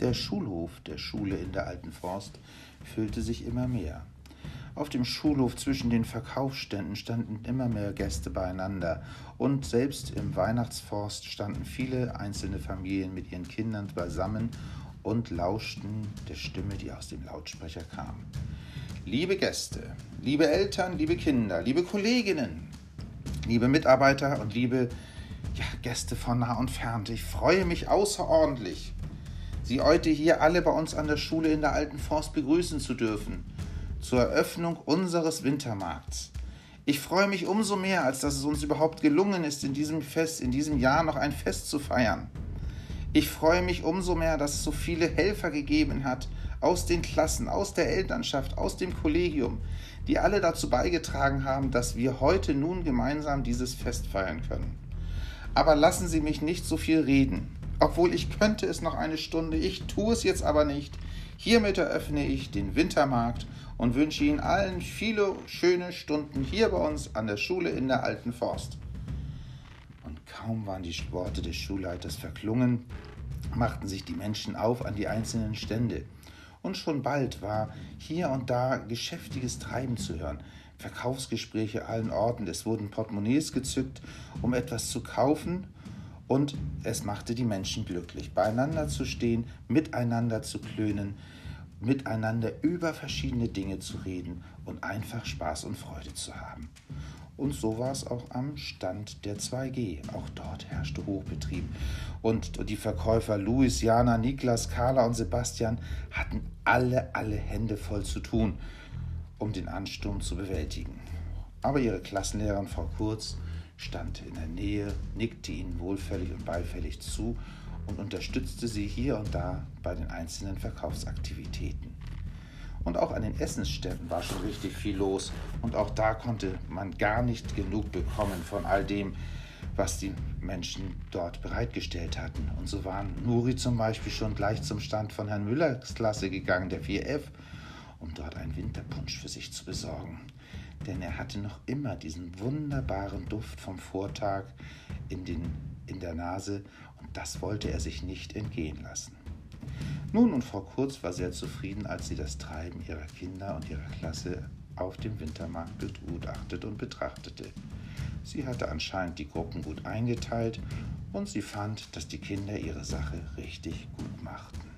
Der Schulhof der Schule in der Alten Forst füllte sich immer mehr. Auf dem Schulhof zwischen den Verkaufsständen standen immer mehr Gäste beieinander, und selbst im Weihnachtsforst standen viele einzelne Familien mit ihren Kindern beisammen und lauschten der Stimme, die aus dem Lautsprecher kam. Liebe Gäste, liebe Eltern, liebe Kinder, liebe Kolleginnen, liebe Mitarbeiter und liebe ja, Gäste von nah und fern, ich freue mich außerordentlich, Sie heute hier alle bei uns an der Schule in der Alten Forst begrüßen zu dürfen, zur Eröffnung unseres Wintermarkts. Ich freue mich umso mehr, als dass es uns überhaupt gelungen ist, in diesem Fest, in diesem Jahr noch ein Fest zu feiern. Ich freue mich umso mehr, dass es so viele Helfer gegeben hat, aus den Klassen, aus der Elternschaft, aus dem Kollegium, die alle dazu beigetragen haben, dass wir heute nun gemeinsam dieses Fest feiern können. Aber lassen Sie mich nicht so viel reden obwohl ich könnte es noch eine Stunde, ich tue es jetzt aber nicht. Hiermit eröffne ich den Wintermarkt und wünsche Ihnen allen viele schöne Stunden hier bei uns an der Schule in der Alten Forst. Und kaum waren die Worte des Schulleiters verklungen, machten sich die Menschen auf an die einzelnen Stände. Und schon bald war hier und da geschäftiges Treiben zu hören. Verkaufsgespräche allen Orten. Es wurden Portemonnaies gezückt, um etwas zu kaufen und es machte die Menschen glücklich, beieinander zu stehen, miteinander zu klönen, miteinander über verschiedene Dinge zu reden und einfach Spaß und Freude zu haben. Und so war es auch am Stand der 2G. Auch dort herrschte Hochbetrieb. Und die Verkäufer Louis, Jana, Niklas, Carla und Sebastian hatten alle, alle Hände voll zu tun, um den Ansturm zu bewältigen. Aber ihre Klassenlehrerin Frau Kurz stand in der Nähe, nickte ihnen wohlfällig und beifällig zu und unterstützte sie hier und da bei den einzelnen Verkaufsaktivitäten. Und auch an den Essensständen war schon richtig viel los und auch da konnte man gar nicht genug bekommen von all dem, was die Menschen dort bereitgestellt hatten. Und so waren Nuri zum Beispiel schon gleich zum Stand von Herrn Müllers Klasse gegangen, der 4F, um dort einen Winterpunsch für sich zu besorgen denn er hatte noch immer diesen wunderbaren Duft vom Vortag in, den, in der Nase und das wollte er sich nicht entgehen lassen. Nun und Frau Kurz war sehr zufrieden, als sie das Treiben ihrer Kinder und ihrer Klasse auf dem Wintermarkt begutachtet und betrachtete. Sie hatte anscheinend die Gruppen gut eingeteilt und sie fand, dass die Kinder ihre Sache richtig gut machten.